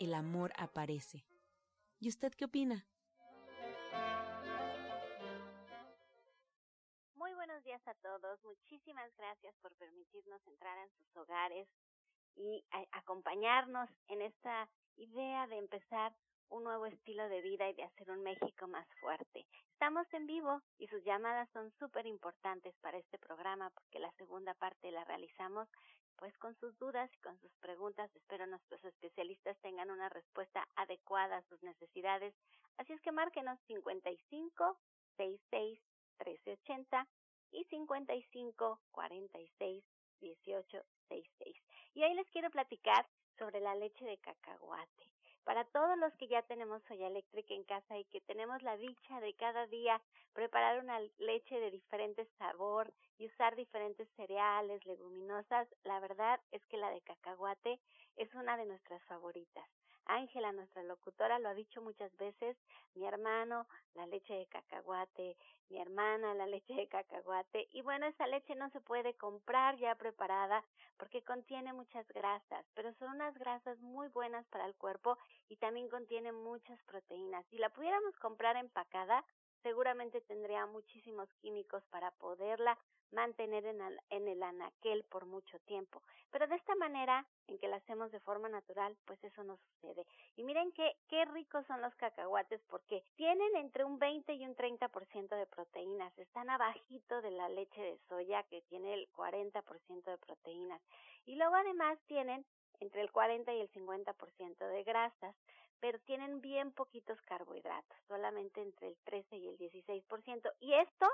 el amor aparece. ¿Y usted qué opina? Muy buenos días a todos. Muchísimas gracias por permitirnos entrar en sus hogares y acompañarnos en esta idea de empezar un nuevo estilo de vida y de hacer un México más fuerte. Estamos en vivo y sus llamadas son súper importantes para este programa porque la segunda parte la realizamos pues con sus dudas y con sus preguntas. Espero nuestros especialistas tengan una respuesta adecuada a sus necesidades. Así es que márquenos 55 66 1380 y 55 46 18 66. Y hoy les quiero platicar sobre la leche de cacahuate para todos los que ya tenemos soya eléctrica en casa y que tenemos la dicha de cada día preparar una leche de diferente sabor y usar diferentes cereales, leguminosas, la verdad es que la de cacahuate es una de nuestras favoritas. Ángela, nuestra locutora, lo ha dicho muchas veces, mi hermano, la leche de cacahuate, mi hermana, la leche de cacahuate, y bueno, esa leche no se puede comprar ya preparada porque contiene muchas grasas, pero son unas grasas muy buenas para el cuerpo y también contiene muchas proteínas. Si la pudiéramos comprar empacada, seguramente tendría muchísimos químicos para poderla mantener en, en el anaquel por mucho tiempo. Pero de esta manera, en que la hacemos de forma natural, pues eso no sucede. Y miren qué, qué ricos son los cacahuates porque tienen entre un 20 y un 30% de proteínas. Están abajito de la leche de soya que tiene el 40% de proteínas. Y luego además tienen entre el 40 y el 50% de grasas, pero tienen bien poquitos carbohidratos, solamente entre el 13 y el 16%. Y esto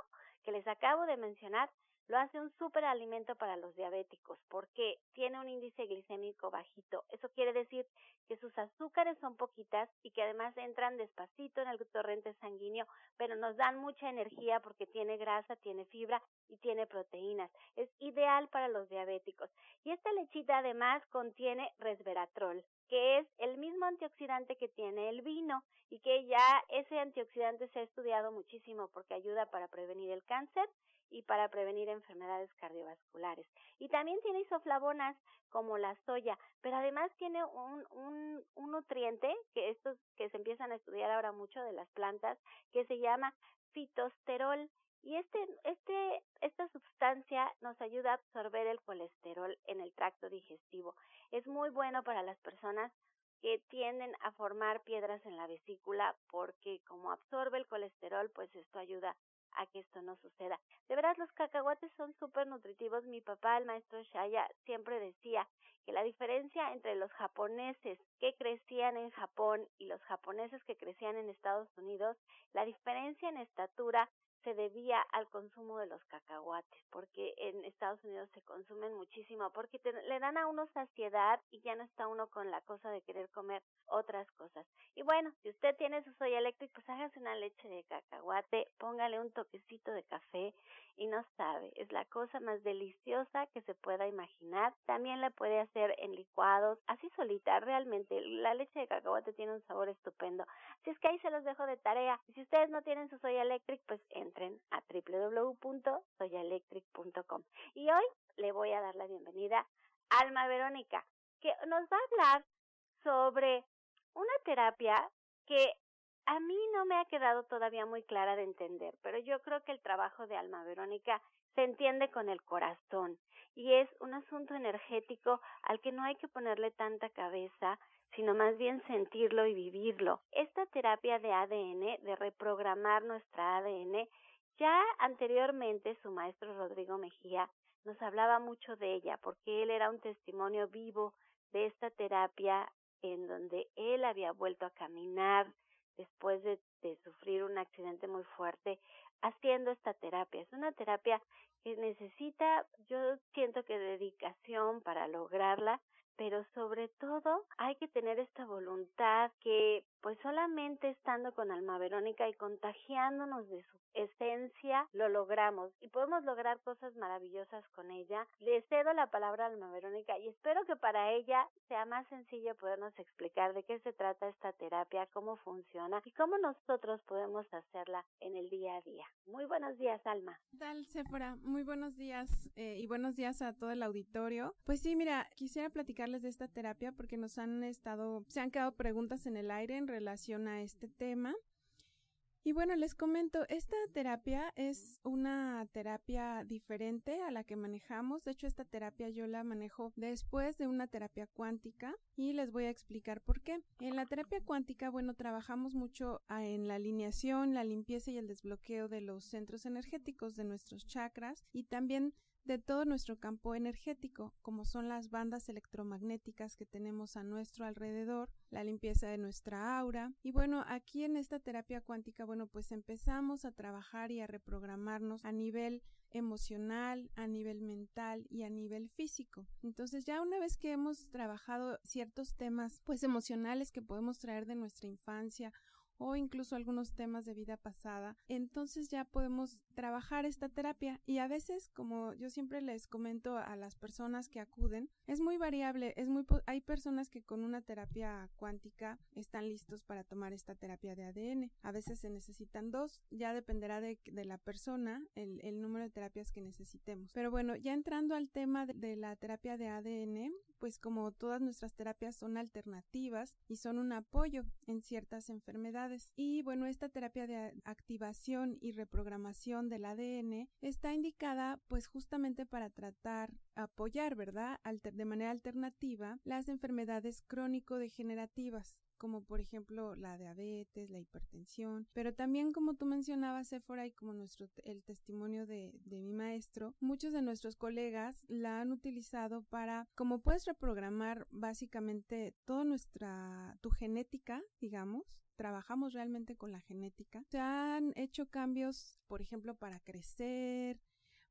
que les acabo de mencionar lo hace un superalimento para los diabéticos porque tiene un índice glicémico bajito. Eso quiere decir que sus azúcares son poquitas y que además entran despacito en el torrente sanguíneo, pero nos dan mucha energía porque tiene grasa, tiene fibra y tiene proteínas. Es ideal para los diabéticos. Y esta lechita además contiene resveratrol, que es el mismo antioxidante que tiene el vino y que ya ese antioxidante se ha estudiado muchísimo porque ayuda para prevenir el cáncer y para prevenir enfermedades cardiovasculares. Y también tiene isoflavonas como la soya, pero además tiene un, un, un nutriente que estos que se empiezan a estudiar ahora mucho de las plantas que se llama fitosterol y este, este, esta sustancia nos ayuda a absorber el colesterol en el tracto digestivo. Es muy bueno para las personas que tienden a formar piedras en la vesícula porque como absorbe el colesterol, pues esto ayuda a que esto no suceda. De verdad, los cacahuates son súper nutritivos. Mi papá, el maestro Shaya, siempre decía que la diferencia entre los japoneses que crecían en Japón y los japoneses que crecían en Estados Unidos, la diferencia en estatura se debía al consumo de los cacahuates, porque en Estados Unidos se consumen muchísimo, porque le dan a uno saciedad y ya no está uno con la cosa de querer comer otras cosas. Y bueno, si usted tiene su soya eléctrica, pues hágase una leche de cacahuate, póngale un toquecito de café y no sabe, es la cosa más deliciosa que se pueda imaginar. También la puede hacer en licuados, así solita, realmente la leche de cacahuate tiene un sabor estupendo. Así es que ahí se los dejo de tarea. Si ustedes no tienen su soya eléctrica, pues entren a www.soyaelectric.com. Y hoy le voy a dar la bienvenida a Alma Verónica, que nos va a hablar sobre una terapia que a mí no me ha quedado todavía muy clara de entender, pero yo creo que el trabajo de Alma Verónica se entiende con el corazón y es un asunto energético al que no hay que ponerle tanta cabeza, sino más bien sentirlo y vivirlo. Esta terapia de ADN, de reprogramar nuestra ADN, ya anteriormente su maestro Rodrigo Mejía nos hablaba mucho de ella, porque él era un testimonio vivo de esta terapia en donde él había vuelto a caminar después de, sufrir un accidente muy fuerte haciendo esta terapia. Es una terapia que necesita, yo siento que dedicación para lograrla, pero sobre todo hay que tener esta voluntad que pues solamente estando con Alma Verónica y contagiándonos de su esencia lo logramos y podemos lograr cosas maravillosas con ella. Le cedo la palabra a Alma Verónica y espero que para ella sea más sencillo podernos explicar de qué se trata esta terapia, cómo funciona y cómo nosotros podemos hacerla en el día a día. Muy buenos días, Alma. ¿Qué tal, Sephora? Muy buenos días eh, y buenos días a todo el auditorio. Pues sí, mira, quisiera platicarles de esta terapia porque nos han estado, se han quedado preguntas en el aire en relación a este tema. Y bueno, les comento, esta terapia es una terapia diferente a la que manejamos. De hecho, esta terapia yo la manejo después de una terapia cuántica y les voy a explicar por qué. En la terapia cuántica, bueno, trabajamos mucho ah, en la alineación, la limpieza y el desbloqueo de los centros energéticos de nuestros chakras y también de todo nuestro campo energético, como son las bandas electromagnéticas que tenemos a nuestro alrededor, la limpieza de nuestra aura. Y bueno, aquí en esta terapia cuántica, bueno, pues empezamos a trabajar y a reprogramarnos a nivel emocional, a nivel mental y a nivel físico. Entonces ya una vez que hemos trabajado ciertos temas pues emocionales que podemos traer de nuestra infancia o incluso algunos temas de vida pasada, entonces ya podemos trabajar esta terapia y a veces, como yo siempre les comento a las personas que acuden, es muy variable, es muy hay personas que con una terapia cuántica están listos para tomar esta terapia de ADN. A veces se necesitan dos, ya dependerá de, la persona el, número de terapias que necesitemos. Pero bueno, ya entrando al tema de la terapia de ADN, pues como todas nuestras terapias son alternativas y son un apoyo en ciertas enfermedades. Y bueno, esta terapia de activación y reprogramación del ADN está indicada pues justamente para tratar, apoyar, ¿verdad? de manera alternativa las enfermedades crónico-degenerativas como por ejemplo la diabetes, la hipertensión, pero también como tú mencionabas, Sephora, y como nuestro, el testimonio de, de mi maestro, muchos de nuestros colegas la han utilizado para, como puedes reprogramar básicamente toda nuestra, tu genética, digamos, trabajamos realmente con la genética. Se han hecho cambios, por ejemplo, para crecer,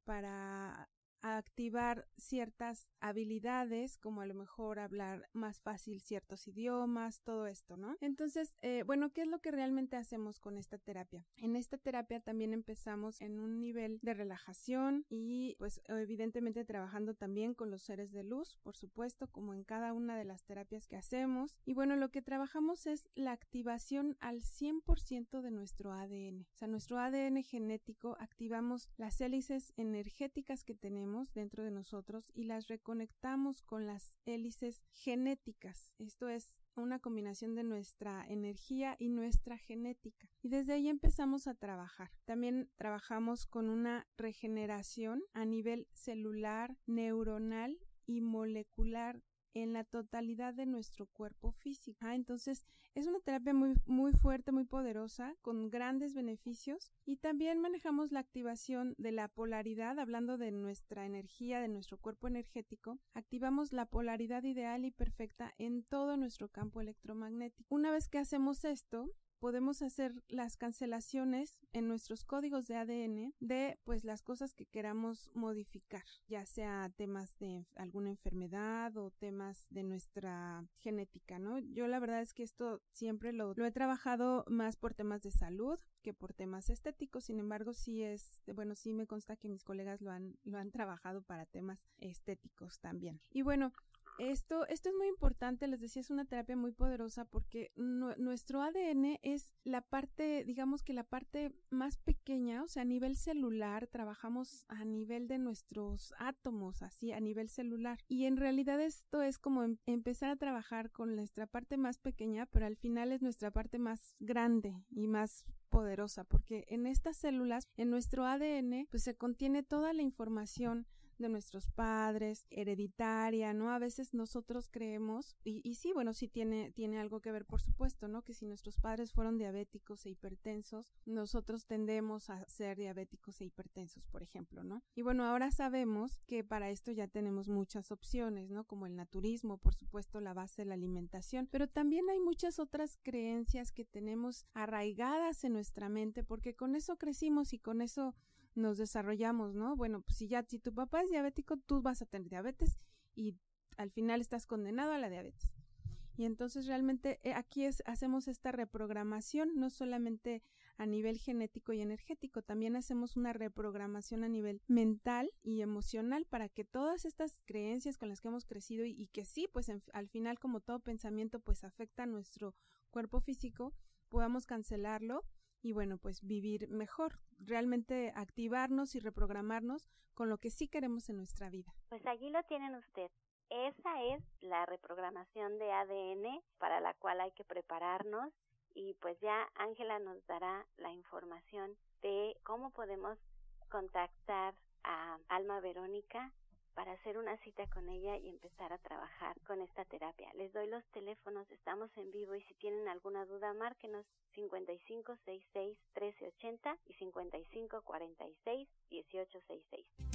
para activar ciertas habilidades, como a lo mejor hablar más fácil ciertos idiomas, todo esto, ¿no? Entonces, eh, bueno, ¿qué es lo que realmente hacemos con esta terapia? En esta terapia también empezamos en un nivel de relajación y pues evidentemente trabajando también con los seres de luz, por supuesto, como en cada una de las terapias que hacemos. Y bueno, lo que trabajamos es la activación al 100% de nuestro ADN. O sea, nuestro ADN genético activamos las hélices energéticas que tenemos dentro de nosotros y las reconectamos con las hélices genéticas. Esto es una combinación de nuestra energía y nuestra genética. Y desde ahí empezamos a trabajar. También trabajamos con una regeneración a nivel celular, neuronal y molecular en la totalidad de nuestro cuerpo físico. Ah, entonces es una terapia muy, muy fuerte, muy poderosa, con grandes beneficios y también manejamos la activación de la polaridad, hablando de nuestra energía, de nuestro cuerpo energético, activamos la polaridad ideal y perfecta en todo nuestro campo electromagnético. Una vez que hacemos esto, podemos hacer las cancelaciones en nuestros códigos de ADN de pues las cosas que queramos modificar, ya sea temas de alguna enfermedad o temas de nuestra genética, ¿no? Yo la verdad es que esto siempre lo, lo he trabajado más por temas de salud que por temas estéticos, sin embargo sí es, bueno, sí me consta que mis colegas lo han, lo han trabajado para temas estéticos también. Y bueno, esto, esto es muy importante, les decía, es una terapia muy poderosa porque nuestro ADN es la parte, digamos que la parte más pequeña, o sea, a nivel celular, trabajamos a nivel de nuestros átomos, así, a nivel celular. Y en realidad esto es como em, empezar a trabajar con nuestra parte más pequeña, pero al final es nuestra parte más grande y más poderosa, porque en estas células, en nuestro ADN, pues se contiene toda la información de nuestros padres, hereditaria, ¿no? A veces nosotros creemos, y, y sí, bueno, sí tiene, tiene algo que ver, por supuesto, ¿no? Que si nuestros padres fueron diabéticos e hipertensos, nosotros tendemos a ser diabéticos e hipertensos, por ejemplo, ¿no? Y bueno, ahora sabemos que para esto ya tenemos muchas opciones, ¿no? Como el naturismo, por supuesto, la base de la alimentación, pero también hay muchas otras creencias que tenemos arraigadas en nuestra mente porque con eso crecimos y con eso nos desarrollamos, ¿no? Bueno, pues si ya, si tu papá es diabético, tú vas a tener diabetes y al final estás condenado a la diabetes. Y entonces realmente eh, aquí es, hacemos esta reprogramación, no solamente a nivel genético y energético, también hacemos una reprogramación a nivel mental y emocional para que todas estas creencias con las que hemos crecido y, que sí, pues al final como todo pensamiento pues afecta a nuestro cuerpo físico, podamos cancelarlo y bueno, pues vivir mejor, realmente activarnos y reprogramarnos con lo que sí queremos en nuestra vida. Pues allí lo tienen usted. Esa es la reprogramación de ADN para la cual hay que prepararnos y pues ya Ángela nos dará la información de cómo podemos contactar a Alma Verónica para hacer una cita con ella y empezar a trabajar con esta terapia. Les doy los teléfonos, estamos en vivo y si tienen alguna duda, márquenos 5566 1380 y 5546 1866.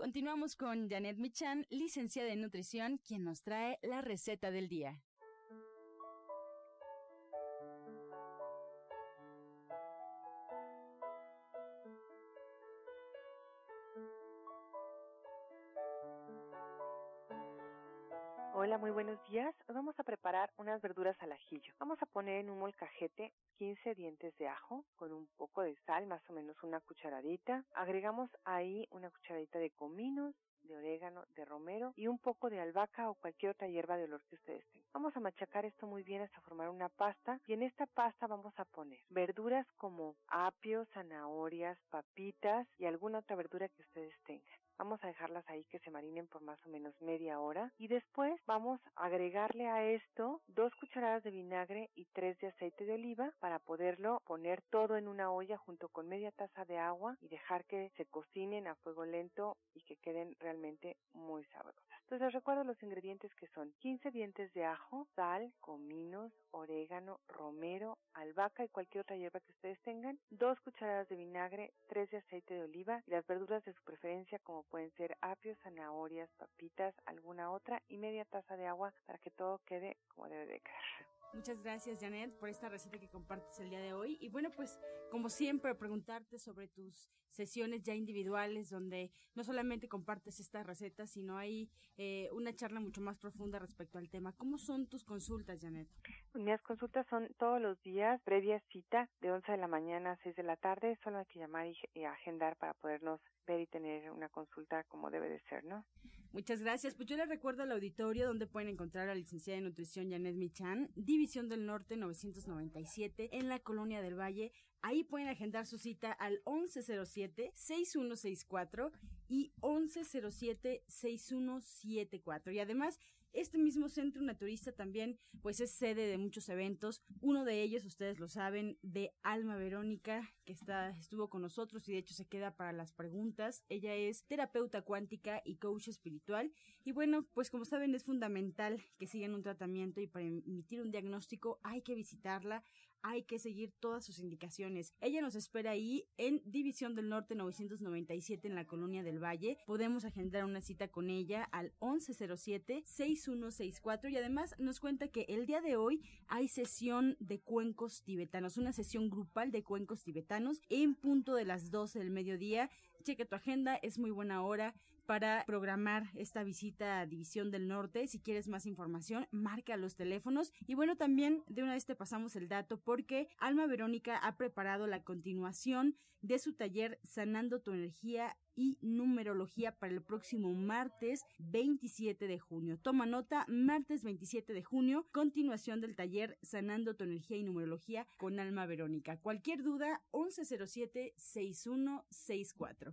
Continuamos con Janet Michan, licenciada en nutrición, quien nos trae la receta del día. Hola, muy buenos días. Vamos a preparar unas verduras al ajillo. Vamos a poner en un molcajete 15 dientes de ajo con un poco de sal, más o menos una cucharadita. Agregamos ahí una cucharadita de cominos, de orégano, de romero y un poco de albahaca o cualquier otra hierba de olor que ustedes tengan. Vamos a machacar esto muy bien hasta formar una pasta y en esta pasta vamos a poner verduras como apio, zanahorias, papitas y alguna otra verdura que ustedes tengan. Vamos a dejarlas ahí que se marinen por más o menos media hora y después vamos a agregarle a esto dos cucharadas de vinagre y tres de aceite de oliva para poderlo poner todo en una olla junto con media taza de agua y dejar que se cocinen a fuego lento y que queden realmente muy sabrosas. Entonces les recuerdo los ingredientes que son 15 dientes de ajo, sal, cominos, orégano, romero, albahaca y cualquier otra hierba que ustedes tengan, dos cucharadas de vinagre, tres de aceite de oliva y las verduras de su preferencia como pueden ser apios, zanahorias, papitas, alguna otra y media taza de agua para que todo quede como debe de quedar. Muchas gracias, Janet, por esta receta que compartes el día de hoy. Y bueno, pues, como siempre, preguntarte sobre tus sesiones ya individuales, donde no solamente compartes estas recetas, sino hay eh, una charla mucho más profunda respecto al tema. ¿Cómo son tus consultas, Janet? Mis consultas son todos los días, previa cita, de 11 de la mañana a 6 de la tarde. Solo hay que llamar y agendar para podernos ver y tener una consulta como debe de ser, ¿no? Muchas gracias. Pues yo les recuerdo al auditorio donde pueden encontrar a la licenciada en nutrición Janet Michan, División del Norte 997, en la Colonia del Valle. Ahí pueden agendar su cita al 1107-6164 y 1107-6174. Y además, este mismo centro naturista también pues es sede de muchos eventos. Uno de ellos, ustedes lo saben, de Alma Verónica, que está, estuvo con nosotros y de hecho se queda para las preguntas. Ella es terapeuta cuántica y coach espiritual. Y bueno, pues como saben es fundamental que sigan un tratamiento y para emitir un diagnóstico hay que visitarla hay que seguir todas sus indicaciones. Ella nos espera ahí en División del Norte 997 en la Colonia del Valle. Podemos agendar una cita con ella al 1107-6164 y además nos cuenta que el día de hoy hay sesión de cuencos tibetanos, una sesión grupal de cuencos tibetanos en punto de las 12 del mediodía. Cheque tu agenda, es muy buena hora para programar esta visita a División del Norte. Si quieres más información, marca los teléfonos. Y bueno, también de una vez te pasamos el dato porque Alma Verónica ha preparado la continuación de su taller Sanando tu energía y numerología para el próximo martes 27 de junio. Toma nota, martes 27 de junio, continuación del taller Sanando tu energía y numerología con Alma Verónica. Cualquier duda, 1107-6164.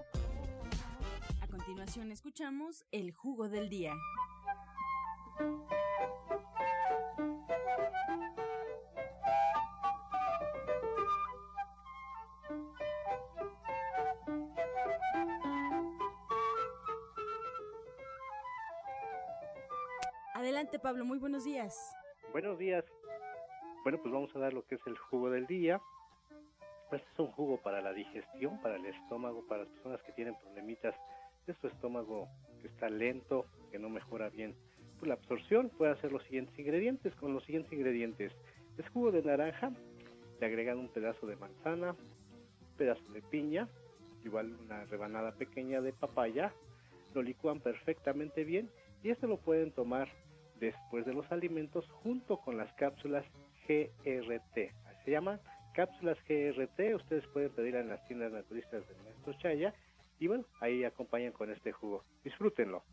Continuación escuchamos El Jugo del Día. Adelante Pablo, muy buenos días. Buenos días. Bueno, pues vamos a dar lo que es el jugo del día. Este es un jugo para la digestión, para el estómago, para las personas que tienen problemitas de su estómago que está lento, que no mejora bien pues, la absorción. Puede hacer los siguientes ingredientes. Con los siguientes ingredientes: es jugo de naranja, le agregan un pedazo de manzana, un pedazo de piña, igual una rebanada pequeña de papaya, lo licúan perfectamente bien y esto lo pueden tomar después de los alimentos junto con las cápsulas GRT. Se llaman cápsulas GRT, ustedes pueden pedirla en las tiendas naturistas del Maestro Chaya y bueno, ahí acompañan con este jugo. Disfrútenlo.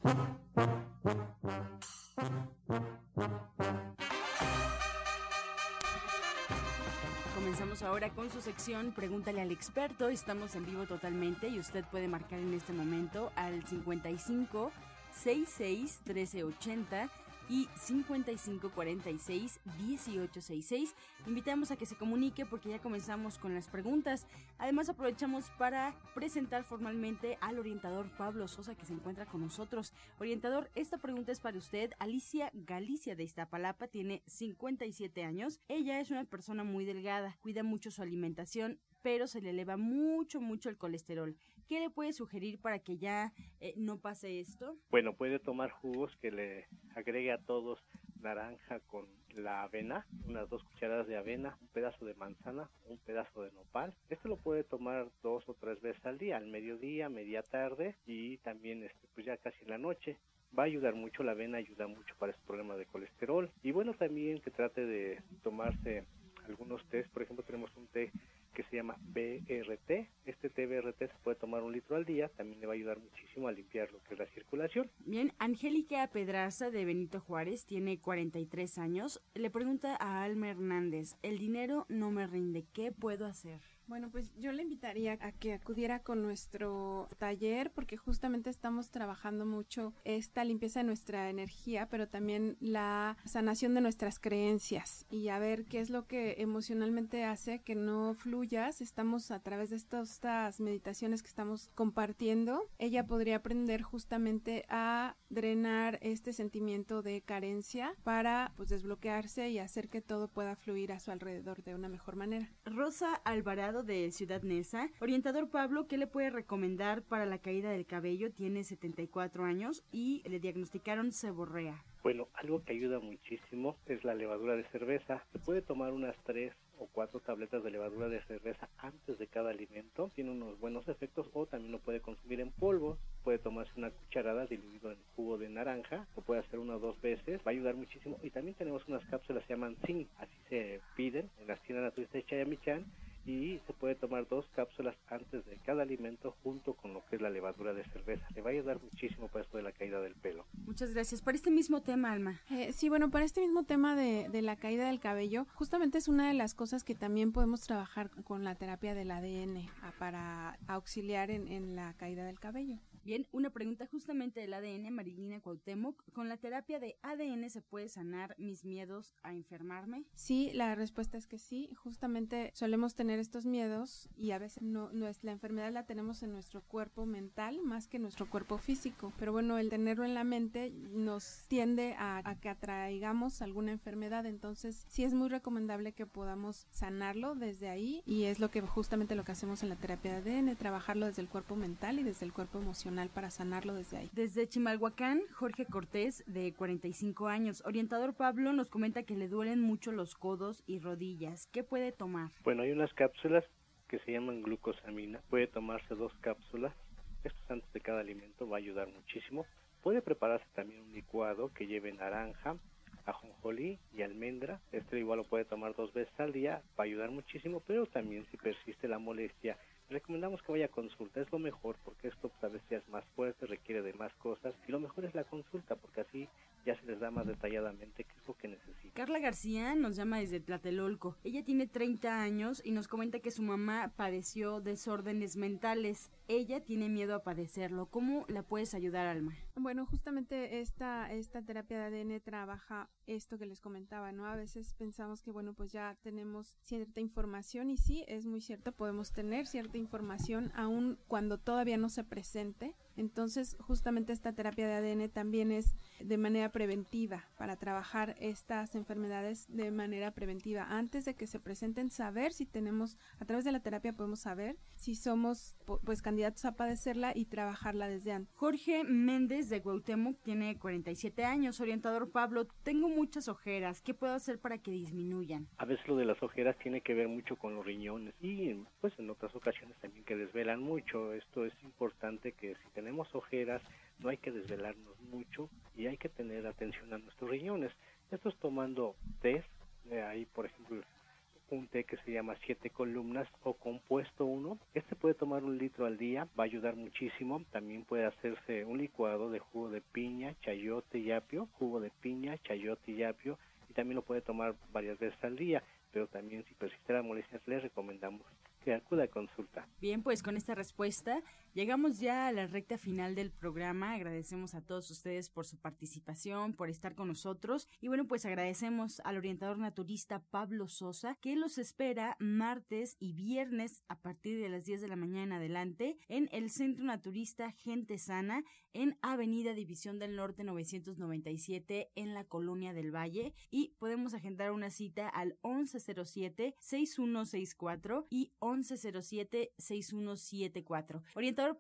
Comenzamos ahora con su sección Pregúntale al experto. Estamos en vivo totalmente y usted puede marcar en este momento al 55 66 1380 y 5546 1866. Invitamos a que se comunique porque ya comenzamos con las preguntas. Además aprovechamos para presentar formalmente al orientador Pablo Sosa que se encuentra con nosotros. Orientador, esta pregunta es para usted. Alicia Galicia de Iztapalapa tiene 57 años. Ella es una persona muy delgada, cuida mucho su alimentación, pero se le eleva mucho, mucho el colesterol. ¿Qué le puede sugerir para que ya eh, no pase esto? Bueno, puede tomar jugos que le agregue a todos naranja con la avena, unas dos cucharadas de avena, un pedazo de manzana, un pedazo de nopal. Esto lo puede tomar dos o tres veces al día, al mediodía, media tarde y también este, pues ya casi en la noche va a ayudar mucho, la avena ayuda mucho para este problema de colesterol y bueno también que trate de tomarse algunos tés, por ejemplo tenemos un té que se llama BRT. Este té BRT se puede tomar un litro al día, también le va a ayudar muchísimo a limpiar lo que es la circulación. Bien, Angélica Pedraza de Benito Juárez tiene 43 años. Le pregunta a Alma Hernández, el dinero no me rinde, ¿qué puedo hacer? Bueno, pues yo le invitaría a que acudiera con nuestro taller porque justamente estamos trabajando mucho esta limpieza de nuestra energía, pero también la sanación de nuestras creencias y a ver qué es lo que emocionalmente hace que no fluyas. Estamos a través de estas meditaciones que estamos compartiendo. Ella podría aprender justamente a drenar este sentimiento de carencia para pues desbloquearse y hacer que todo pueda fluir a su alrededor de una mejor manera. Rosa Alvarado de Ciudad Neza. Orientador Pablo, ¿qué le puede recomendar para la caída del cabello? Tiene 74 años y le diagnosticaron seborrea. Bueno, algo que ayuda muchísimo es la levadura de cerveza. Se puede tomar unas tres o cuatro tabletas de levadura de cerveza antes de cada alimento. Tiene unos buenos efectos o también lo puede consumir en polvo. Puede tomarse una cucharada diluido en jugo de naranja. Lo puede hacer una o dos veces. Va a ayudar muchísimo. Y también tenemos unas cápsulas que se llaman zinc. Así se piden en las tiendas naturistas de Chayamichan y se puede tomar dos cápsulas antes de cada alimento junto con lo que es la levadura de cerveza. Le va a ayudar muchísimo para esto de la caída del pelo. Muchas gracias. Para este mismo tema, Alma. Eh, sí, bueno, para este mismo tema de, de, la caída del cabello, justamente es una de las cosas que también podemos trabajar con la terapia del ADN a, para auxiliar en, en la caída del cabello. Bien, una pregunta justamente del ADN, Marilina Cuauhtémoc. ¿Con la terapia de ADN se puede sanar mis miedos a enfermarme? Sí, la respuesta es que sí. Justamente solemos tener estos miedos y a veces no, es la enfermedad la tenemos en nuestro cuerpo mental más que en nuestro cuerpo físico. Pero bueno, el tenerlo en la mente nos tiende a, a que atraigamos alguna enfermedad. Entonces, sí es muy recomendable que podamos sanarlo desde ahí y es lo que justamente lo que hacemos en la terapia de ADN, trabajarlo desde el cuerpo mental y desde el cuerpo emocional para sanarlo desde ahí. Desde Chimalhuacán, Jorge Cortés, de 45 años, orientador Pablo, nos comenta que le duelen mucho los codos y rodillas. ¿Qué puede tomar? Bueno, hay unas cápsulas que se llaman glucosamina. Puede tomarse dos cápsulas. Esto antes de cada alimento va a ayudar muchísimo. Puede prepararse también un licuado que lleve naranja, ajonjolí y almendra. Este igual lo puede tomar dos veces al día, va a ayudar muchísimo, pero también si persiste la molestia recomendamos que vaya a consulta, es lo mejor porque esto a veces es más fuerte, requiere de más cosas y lo mejor es la consulta porque así ya se les da más detalladamente qué es lo que necesita. Carla García nos llama desde Tlatelolco. Ella tiene 30 años y nos comenta que su mamá padeció desórdenes mentales. Ella tiene miedo a padecerlo. ¿Cómo la puedes ayudar, Alma? Bueno, justamente esta, esta terapia de ADN trabaja esto que les comentaba, ¿no? A veces pensamos que, bueno, pues ya tenemos cierta información y sí, es muy cierto, podemos tener cierta información aun cuando todavía no se presente entonces, justamente esta terapia de ADN también es de manera preventiva para trabajar estas enfermedades de manera preventiva. Antes de que se presenten, saber si tenemos, a través de la terapia podemos saber si somos pues candidatos a padecerla y trabajarla desde antes. Jorge Méndez de Cuauhtémoc tiene 47 años. Orientador Pablo, tengo muchas ojeras. ¿Qué puedo hacer para que disminuyan? A veces lo de las ojeras tiene que ver mucho con los riñones y pues en otras ocasiones también que desvelan mucho. Esto es importante que si tenemos tenemos ojeras, no hay que desvelarnos mucho y hay que tener atención a nuestros riñones. Esto es tomando té, eh, hay por ejemplo un té que se llama siete columnas o compuesto 1. Este puede tomar un litro al día, va a ayudar muchísimo. También puede hacerse un licuado de jugo de piña, chayote y apio, jugo de piña, chayote y apio, y también lo puede tomar varias veces al día. Pero también si persiste la molestia, les recomendamos que acuda a consulta. Bien, pues con esta respuesta llegamos ya a la recta final del programa. Agradecemos a todos ustedes por su participación, por estar con nosotros. Y bueno, pues agradecemos al orientador naturista Pablo Sosa, que los espera martes y viernes a partir de las 10 de la mañana en adelante en el Centro Naturista Gente Sana en Avenida División del Norte 997 en la Colonia del Valle. Y podemos agendar una cita al 1107-6164 y 1107-6174.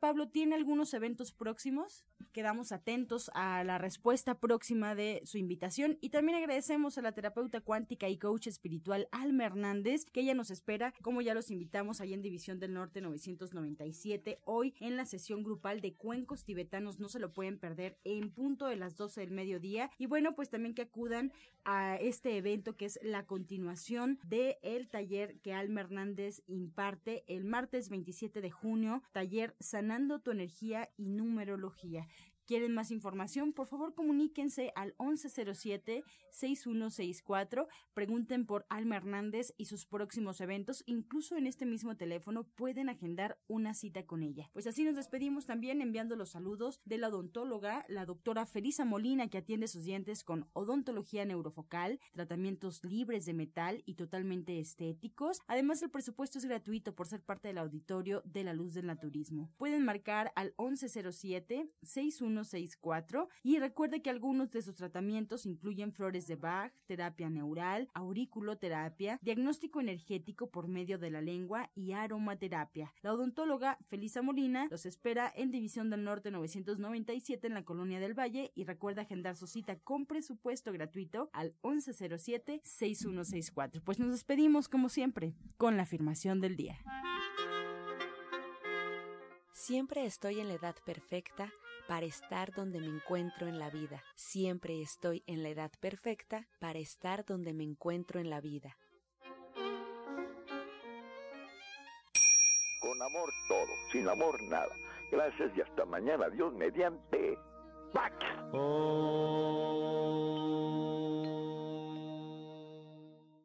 Pablo, ¿tiene algunos eventos próximos? Quedamos atentos a la respuesta próxima de su invitación. Y también agradecemos a la terapeuta cuántica y coach espiritual Alma Hernández, que ella nos espera, como ya los invitamos ahí en División del Norte 997, hoy en la sesión grupal de cuencos tibetanos, no se lo pueden perder en punto de las 12 del mediodía. Y bueno, pues también que acudan a este evento que es la continuación del el taller que Alma Hernández imparte el martes 27 de junio, taller Sanando tu energía y numerología. ¿Quieren más información? Por favor, comuníquense al 1107-6164. Pregunten por Alma Hernández y sus próximos eventos. Incluso en este mismo teléfono pueden agendar una cita con ella. Pues así nos despedimos también enviando los saludos de la odontóloga, la doctora Felisa Molina, que atiende sus dientes con odontología neurofocal, tratamientos libres de metal y totalmente estéticos. Además, el presupuesto es gratuito por ser parte del auditorio de la luz del naturismo. Pueden marcar al 1107 61 y recuerde que algunos de sus tratamientos incluyen flores de Bach, terapia neural, auriculoterapia, diagnóstico energético por medio de la lengua y aromaterapia. La odontóloga Felisa Molina los espera en División del Norte 997 en la Colonia del Valle y recuerda agendar su cita con presupuesto gratuito al 1107-6164. Pues nos despedimos como siempre con la afirmación del día. Siempre estoy en la edad perfecta para estar donde me encuentro en la vida. Siempre estoy en la edad perfecta para estar donde me encuentro en la vida. Con amor todo, sin amor nada. Gracias y hasta mañana. Dios mediante. ¡Pax! Oh.